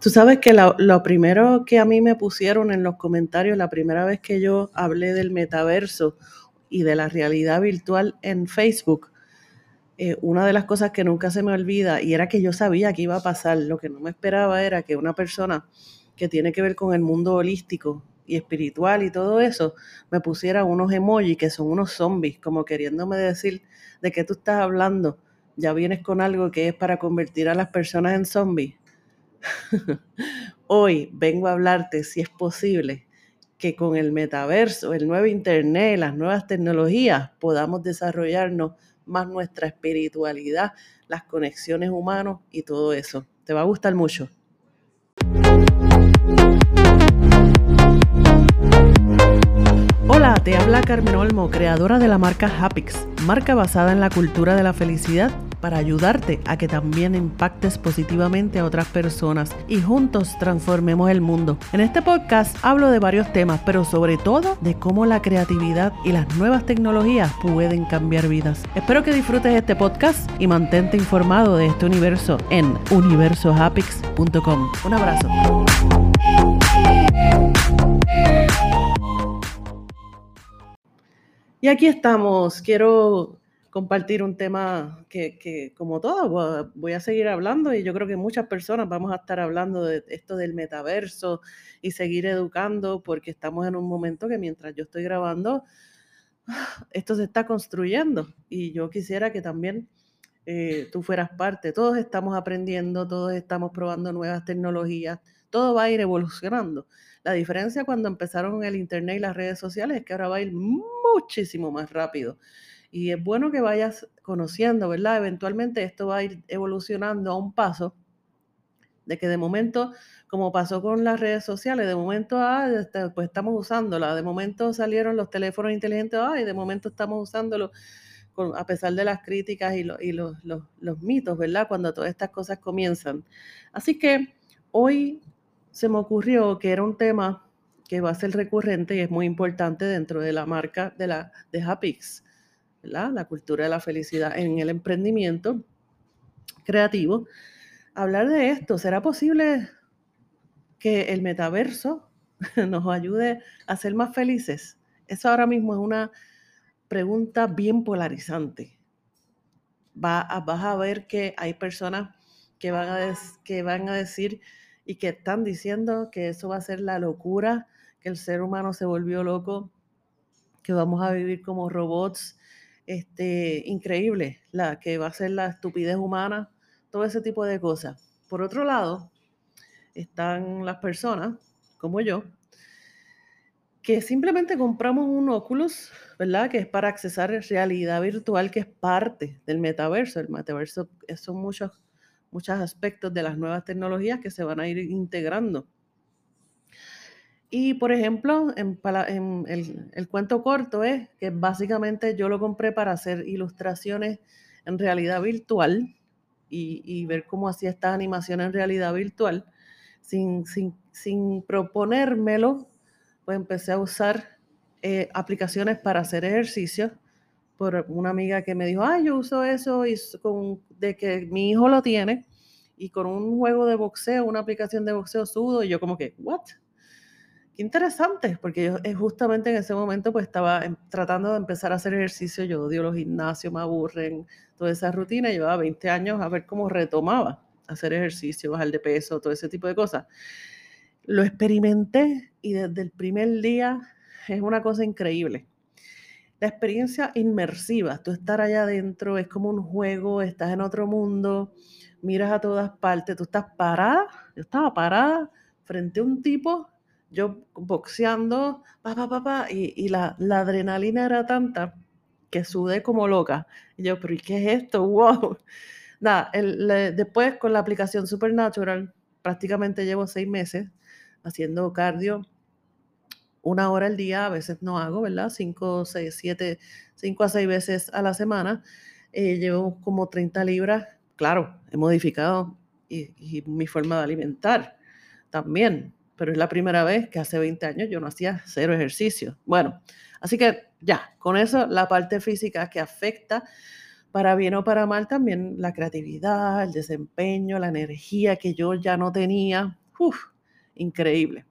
Tú sabes que lo, primero que a mí me pusieron en los comentarios, la primera vez que yo hablé del metaverso y de la realidad virtual en Facebook, eh, una de las cosas que nunca se me olvida y era que yo sabía que iba a pasar, lo que no me esperaba era que una persona que tiene que ver con el mundo holístico y espiritual y todo eso, me pusiera unos emojis que son unos zombies, como queriéndome decir de qué tú estás hablando. Ya vienes con algo que es para convertir a las personas en zombies. Hoy vengo a hablarte, si es posible, que con el metaverso, el nuevo Internet, las nuevas tecnologías, podamos desarrollarnos más nuestra espiritualidad, las conexiones humanas y todo eso. Te va a gustar mucho. Hola, te habla Carmen Olmo, creadora de la marca Hapix, marca basada en la cultura de la felicidad para ayudarte a que también impactes positivamente a otras personas y juntos transformemos el mundo. En este podcast hablo de varios temas, pero sobre todo de cómo la creatividad y las nuevas tecnologías pueden cambiar vidas. Espero que disfrutes este podcast y mantente informado de este universo en universohapix.com. Un abrazo. Y aquí estamos. Quiero compartir un tema que, como todo, voy a seguir hablando y yo creo que muchas personas vamos a estar hablando de esto del metaverso y seguir educando porque estamos en un momento que mientras yo estoy grabando, esto se está construyendo y yo quisiera que también eh, tú fueras parte. Todos estamos aprendiendo, todos estamos probando nuevas tecnologías, todo va a ir evolucionando. La diferencia cuando empezaron el Internet y las redes sociales es que ahora va a ir muchísimo más rápido. Y es bueno que vayas conociendo, ¿verdad? Eventualmente esto va a ir evolucionando a un paso de que de momento, como pasó con las redes sociales, de momento, ah, este, pues estamos usándola, de momento salieron los teléfonos inteligentes, ah, y de momento estamos usándolo a pesar de las críticas y, y los, los mitos, ¿verdad? Cuando todas estas cosas comienzan. Así que hoy se me ocurrió que era un tema que va a ser recurrente y es muy importante dentro de la marca de, la, de Hapix la cultura de la felicidad en el emprendimiento creativo, hablar de esto. ¿Será posible que el metaverso nos ayude a ser más felices? Eso ahora mismo es una pregunta bien polarizante. Va vas a ver que hay personas que van, a que van a decir y que están diciendo que eso va a ser la locura, que el ser humano se volvió loco, que vamos a vivir como robots, este, increíble, la que va a ser la estupidez humana, todo ese tipo de cosas. Por otro lado, están las personas, como yo, que simplemente compramos un Oculus, ¿verdad? Que es para accesar realidad virtual, que es parte del metaverso. El metaverso son muchos, muchos aspectos de las nuevas tecnologías que se van a ir integrando. Y por ejemplo, en, el, cuento corto es que básicamente yo lo compré para hacer ilustraciones en realidad virtual y, ver cómo hacía esta animación en realidad virtual. Sin, proponérmelo, pues empecé a usar eh, aplicaciones para hacer ejercicio por una amiga que me dijo, ay, yo uso eso y de que mi hijo lo tiene y con un juego de boxeo, una aplicación de boxeo sudo, y yo como que, ¿what? Qué interesante, porque yo eh, justamente en ese momento pues estaba em, tratando de empezar a hacer ejercicio, yo odio los gimnasios, me aburren, toda esa rutina, llevaba 20 años a ver cómo retomaba hacer ejercicio, bajar de peso, todo ese tipo de cosas. Lo experimenté y desde el primer día es una cosa increíble. La experiencia inmersiva, tú estar allá adentro es como un juego, estás en otro mundo, miras a todas partes, tú estás parada, yo estaba parada frente a un tipo yo boxeando, pa, pa, pa, pa y, la, adrenalina era tanta que sudé como loca. Y yo, pero ¿y qué es esto? ¡Wow! Nada, después con la aplicación Supernatural, prácticamente llevo seis meses haciendo cardio una hora al día, a veces no hago, ¿verdad? Cinco, seis, siete, cinco a seis veces a la semana. Eh, llevo como 30 libras. Claro, he modificado y mi forma de alimentar también pero es la primera vez que hace 20 años yo no hacía cero ejercicio. Bueno, así que ya, con eso la parte física que afecta para bien o para mal también la creatividad, el desempeño, la energía que yo ya no tenía uf, increíble.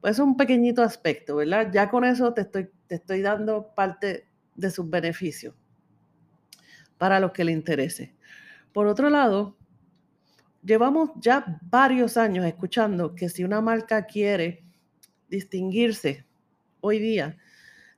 Pues es un pequeñito aspecto, ¿verdad? Ya con eso te estoy, te estoy dando parte de sus beneficios para los que le interese. Por otro lado, llevamos ya varios años escuchando que si una marca quiere distinguirse hoy día,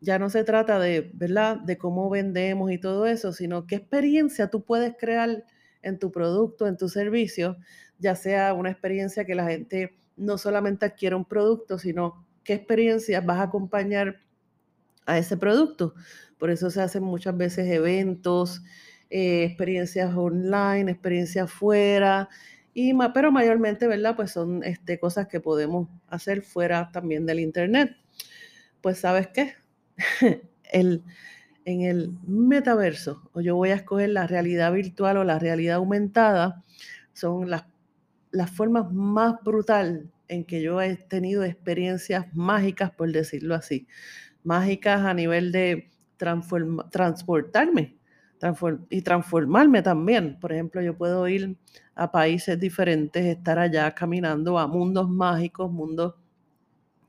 ya no se trata de, ¿verdad?, de cómo vendemos y todo eso, sino qué experiencia tú puedes crear en tu producto, en tu servicio, ya sea una experiencia que la gente no solamente adquiere un producto, sino qué experiencias vas a acompañar a ese producto. Por eso se hacen muchas veces eventos, eh, experiencias online, experiencias fuera, y, pero mayormente, ¿verdad? Pues son este, cosas que podemos hacer fuera también del Internet. Pues sabes qué, el, en el metaverso, o yo voy a escoger la realidad virtual o la realidad aumentada, son las, las formas más brutal en que yo he tenido experiencias mágicas, por decirlo así. Mágicas a nivel de transportarme y transformarme también. Por ejemplo, yo puedo ir a países diferentes, estar allá caminando a mundos mágicos, mundos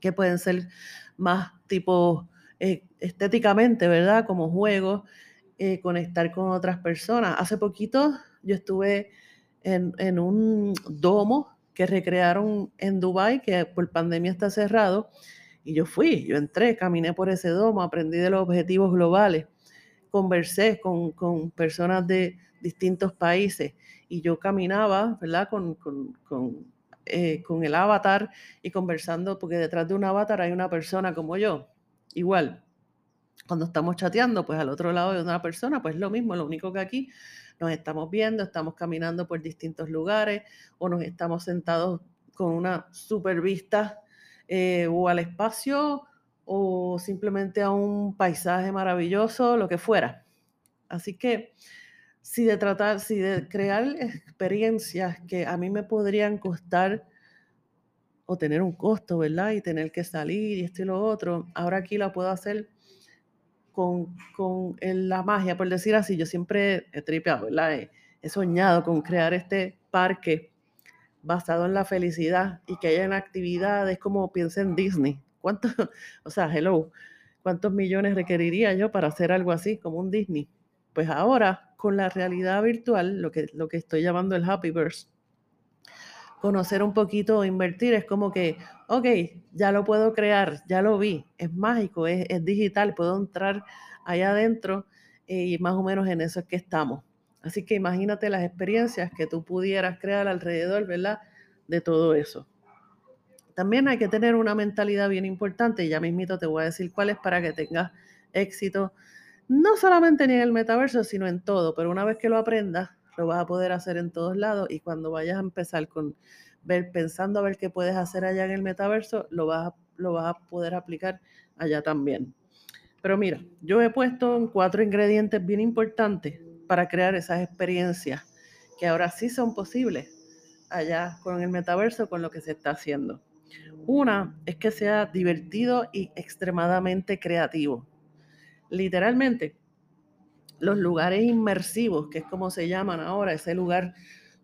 que pueden ser más tipo eh, estéticamente, ¿verdad? Como juegos, eh, conectar con otras personas. Hace poquito yo estuve en, en un domo que recrearon en Dubai, que por pandemia está cerrado, y yo fui, yo entré, caminé por ese domo, aprendí de los objetivos globales, conversé con, con personas de distintos países y yo caminaba, ¿verdad? Con, con, con, eh, con el avatar y conversando, porque detrás de un avatar hay una persona como yo, igual. Cuando estamos chateando, pues al otro lado de una persona, pues lo mismo, lo único que aquí nos estamos viendo, estamos caminando por distintos lugares o nos estamos sentados con una super vista eh, o al espacio o simplemente a un paisaje maravilloso, lo que fuera. Así que si de tratar, si de crear experiencias que a mí me podrían costar o tener un costo, ¿verdad? Y tener que salir y esto y lo otro, ahora aquí la puedo hacer con, con la magia, por decir así. Yo siempre he tripeado, ¿verdad? He, soñado con crear este parque basado en la felicidad y que hayan actividades como piensa en Disney. ¿Cuántos, o sea, hello, cuántos millones requeriría yo para hacer algo así, como un Disney? Pues ahora, con la realidad virtual, lo que, lo que estoy llamando el Happyverse, conocer un poquito, invertir, es como que, ok, ya lo puedo crear, ya lo vi, es mágico, es, es digital, puedo entrar allá adentro eh, y más o menos en eso es que estamos. Así que imagínate las experiencias que tú pudieras crear alrededor, ¿verdad? De todo eso. También hay que tener una mentalidad bien importante, y ya mismito te voy a decir cuál es para que tengas éxito, no solamente en el metaverso, sino en todo, pero una vez que lo aprendas, lo vas a poder hacer en todos lados y cuando vayas a empezar con ver, pensando a ver qué puedes hacer allá en el metaverso, lo vas lo vas a poder aplicar allá también. Pero mira, yo he puesto cuatro ingredientes bien importantes para crear esas experiencias que ahora sí son posibles allá con el metaverso, con lo que se está haciendo. Una es que sea divertido y extremadamente creativo. Literalmente, los lugares inmersivos, que es como se llaman ahora, ese lugar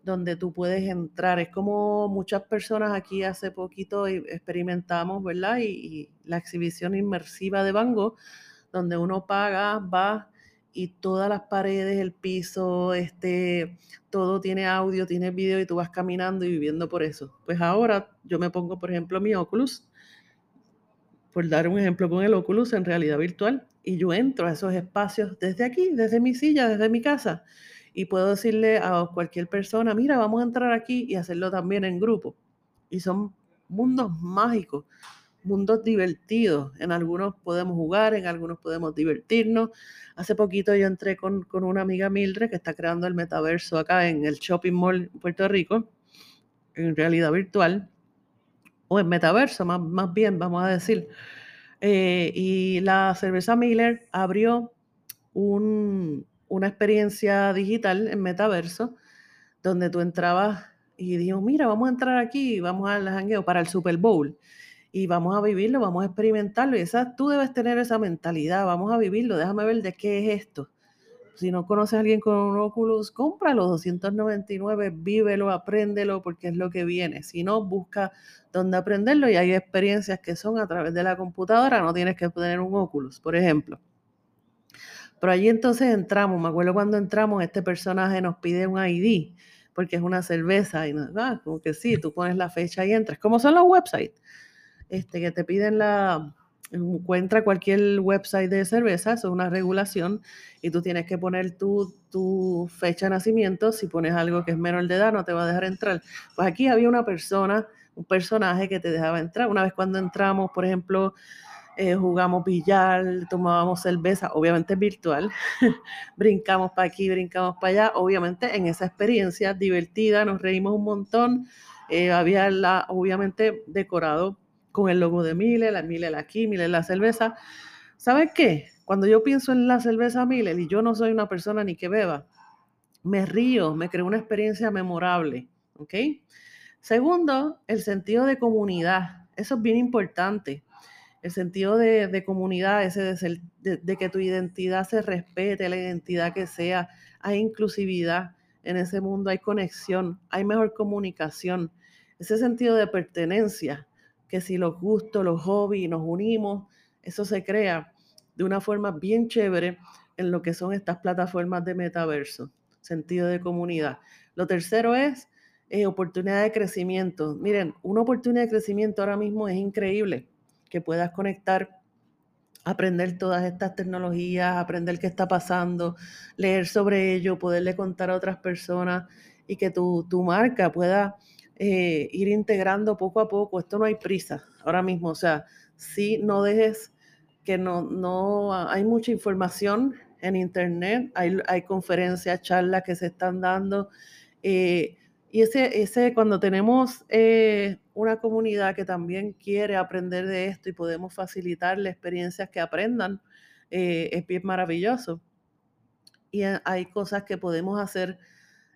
donde tú puedes entrar. Es como muchas personas aquí hace poquito experimentamos, ¿verdad? Y, la exhibición inmersiva de Van donde uno paga, va y todas las paredes, el piso, este, todo tiene audio, tiene video y tú vas caminando y viviendo por eso. Pues ahora yo me pongo, por ejemplo, mi Oculus, por dar un ejemplo con el Oculus en realidad virtual, y yo entro a esos espacios desde aquí, desde mi silla, desde mi casa, y puedo decirle a cualquier persona, mira, vamos a entrar aquí y hacerlo también en grupo. Y son mundos mágicos mundos divertidos. En algunos podemos jugar, en algunos podemos divertirnos. Hace poquito yo entré con, con una amiga Mildred que está creando el metaverso acá en el Shopping Mall Puerto Rico, en realidad virtual, o en metaverso más, más bien, vamos a decir. Eh, y la cerveza Miller abrió un, una experiencia digital en metaverso donde tú entrabas y dijo, mira, vamos a entrar aquí, vamos al jangueo para el Super Bowl y vamos a vivirlo, vamos a experimentarlo. Y esa, tú debes tener esa mentalidad, vamos a vivirlo, déjame ver de qué es esto. Si no conoces a alguien con un Oculus, cómpralo, 299, vívelo, apréndelo, porque es lo que viene. Si no, busca dónde aprenderlo y hay experiencias que son a través de la computadora, no tienes que tener un Oculus, por ejemplo. Pero allí entonces entramos, me acuerdo cuando entramos, este personaje nos pide un ID, porque es una cerveza, y nos, ah, como que sí, tú pones la fecha y entras, como son los websites, este, que te piden la, encuentra cualquier website de cerveza, eso es una regulación, y tú tienes que poner tu, tu, fecha de nacimiento, si pones algo que es menor de edad no te va a dejar entrar. Pues aquí había una persona, un personaje que te dejaba entrar. Una vez cuando entramos, por ejemplo, eh, jugamos billar, tomábamos cerveza, obviamente virtual, brincamos para aquí, brincamos para allá, obviamente en esa experiencia divertida, nos reímos un montón, eh, había la, obviamente decorado con el logo de Miller, la Miller aquí, Miller la cerveza. ¿Sabes qué? Cuando yo pienso en la cerveza Miller y yo no soy una persona ni que beba, me río, me creo una experiencia memorable, ¿ok? Segundo, el sentido de comunidad. Eso es bien importante el sentido de, comunidad, ese de, de, que tu identidad se respete, la identidad que sea, hay inclusividad en ese mundo, hay conexión, hay mejor comunicación, ese sentido de pertenencia, que si los gustos, los hobbies nos unimos, eso se crea de una forma bien chévere en lo que son estas plataformas de metaverso, sentido de comunidad. Lo tercero es eh, oportunidad de crecimiento. Miren, una oportunidad de crecimiento ahora mismo es increíble que puedas conectar, aprender todas estas tecnologías, aprender qué está pasando, leer sobre ello, poderle contar a otras personas y que tu, marca pueda eh, ir integrando poco a poco. Esto no hay prisa ahora mismo, o sea, si no dejes que no, no hay mucha información en internet, hay, hay conferencias, charlas que se están dando. Eh, y ese, ese cuando tenemos eh, una comunidad que también quiere aprender de esto y podemos facilitarle experiencias que aprendan, es bien maravilloso. Y hay cosas que podemos hacer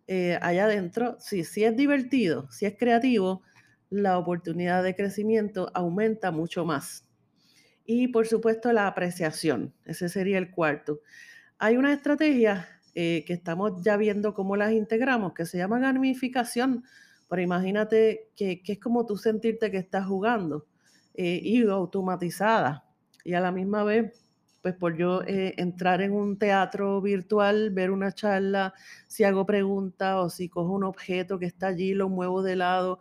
eh, allá adentro. Si, si es divertido, si es creativo, la oportunidad de crecimiento aumenta mucho más. Y por supuesto la apreciación, ese sería el cuarto. Hay una estrategia eh, que estamos ya viendo cómo las integramos, que se llama gamificación, pero imagínate que, es como tú sentirte que estás jugando eh, y automatizada. Y a la misma vez, pues por yo eh, entrar en un teatro virtual, ver una charla, si hago preguntas o si cojo un objeto que está allí, lo muevo de lado,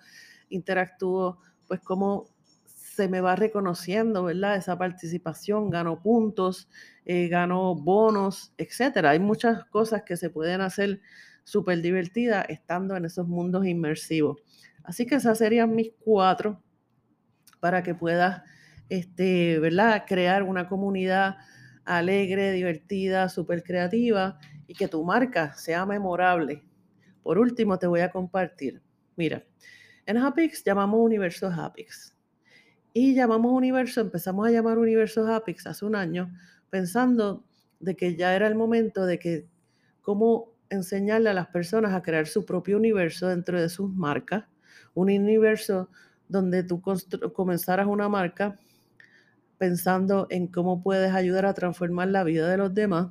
interactúo, pues como se me va reconociendo, ¿verdad? Esa participación, gano puntos, eh, gano bonos, etcétera. Hay muchas cosas que se pueden hacer súper divertidas estando en esos mundos inmersivos. Así que esas serían mis cuatro para que puedas, este, ¿verdad? Crear una comunidad alegre, divertida, súper creativa y que tu marca sea memorable. Por último, te voy a compartir. Mira, en Hapix llamamos universo Hapix. Y llamamos universo, empezamos a llamar universo Hapix hace un año, pensando de que ya era el momento de que cómo enseñarle a las personas a crear su propio universo dentro de sus marcas, un universo donde tú comenzaras una marca pensando en cómo puedes ayudar a transformar la vida de los demás.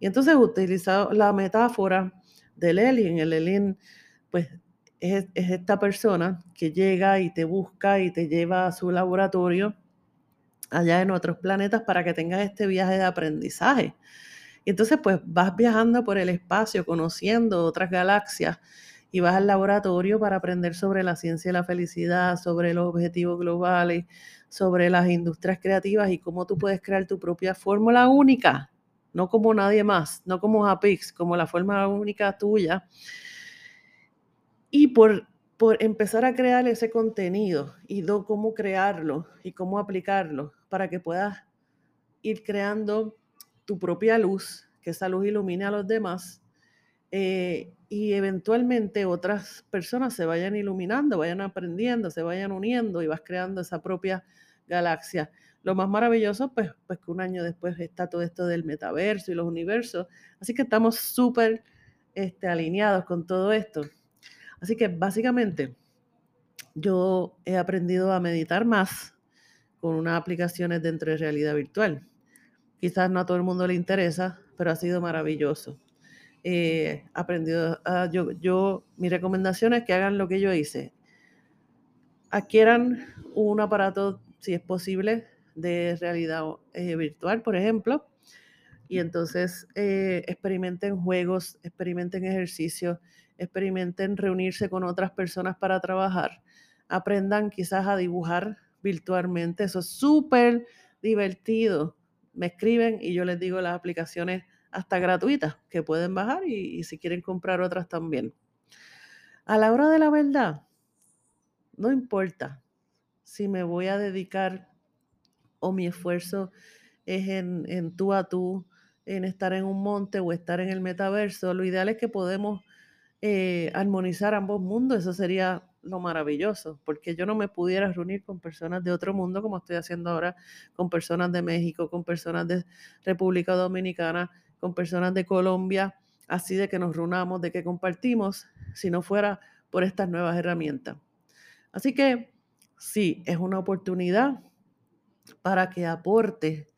Y entonces utilizado la metáfora del alien. El alien, pues es, esta persona que llega y te busca y te lleva a su laboratorio allá en otros planetas para que tengas este viaje de aprendizaje. Y entonces pues vas viajando por el espacio, conociendo otras galaxias y vas al laboratorio para aprender sobre la ciencia y la felicidad, sobre los objetivos globales, sobre las industrias creativas y cómo tú puedes crear tu propia fórmula única, no como nadie más, no como Apix, como la fórmula única tuya. Y por, por empezar a crear ese contenido y cómo crearlo y cómo aplicarlo para que puedas ir creando tu propia luz, que esa luz ilumine a los demás eh, y eventualmente otras personas se vayan iluminando, vayan aprendiendo, se vayan uniendo y vas creando esa propia galaxia. Lo más maravilloso, pues, pues que un año después está todo esto del metaverso y los universos. Así que estamos súper este, alineados con todo esto. Así que básicamente yo he aprendido a meditar más con unas aplicaciones dentro de realidad virtual. Quizás no a todo el mundo le interesa, pero ha sido maravilloso. Eh, aprendido, a, yo, yo, mi recomendación es que hagan lo que yo hice. Adquieran un aparato, si es posible, de realidad eh, virtual, por ejemplo, y entonces eh, experimenten juegos, experimenten ejercicios, experimenten reunirse con otras personas para trabajar, aprendan quizás a dibujar virtualmente, eso es súper divertido. Me escriben y yo les digo las aplicaciones hasta gratuitas que pueden bajar y, si quieren comprar otras también. A la hora de la verdad, no importa si me voy a dedicar o mi esfuerzo es en, en tú a tú, en estar en un monte o estar en el metaverso, lo ideal es que podemos eh, armonizar ambos mundos, eso sería lo maravilloso, porque yo no me pudiera reunir con personas de otro mundo como estoy haciendo ahora, con personas de México, con personas de República Dominicana, con personas de Colombia, así de que nos reunamos, de que compartimos, si no fuera por estas nuevas herramientas. Así que sí, es una oportunidad para que aporte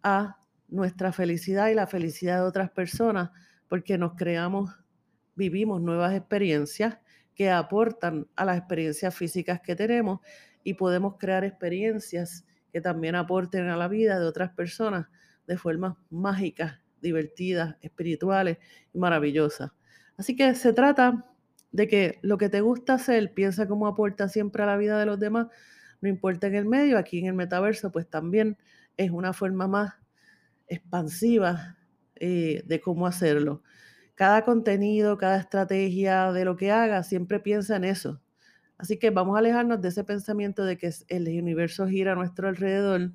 a nuestra felicidad y la felicidad de otras personas, porque nos creamos, vivimos nuevas experiencias que aportan a las experiencias físicas que tenemos y podemos crear experiencias que también aporten a la vida de otras personas de formas mágicas, divertidas, espirituales y maravillosas. Así que se trata de que lo que te gusta hacer, piensa cómo aporta siempre a la vida de los demás, no importa en el medio, aquí en el metaverso, pues también es una forma más expansiva eh, de cómo hacerlo. Cada contenido, cada estrategia de lo que haga, siempre piensa en eso. Así que vamos a alejarnos de ese pensamiento de que el universo gira a nuestro alrededor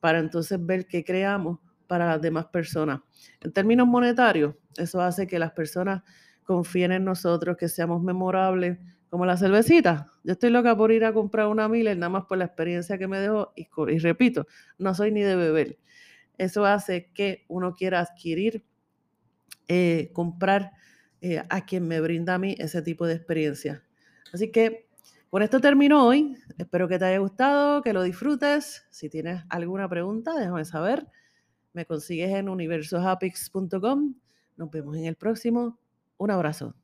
para entonces ver qué creamos para las demás personas. En términos monetarios, eso hace que las personas confíen en nosotros, que seamos memorables, como la cervecita. Yo estoy loca por ir a comprar una Miller, nada más por la experiencia que me dejó. Y, repito, no soy ni de beber. Eso hace que uno quiera adquirir, eh, comprar eh, a quien me brinda a mí ese tipo de experiencia. Así que con esto termino hoy. Espero que te haya gustado, que lo disfrutes. Si tienes alguna pregunta, déjame saber. Me consigues en universohapix.com. Nos vemos en el próximo. Un abrazo.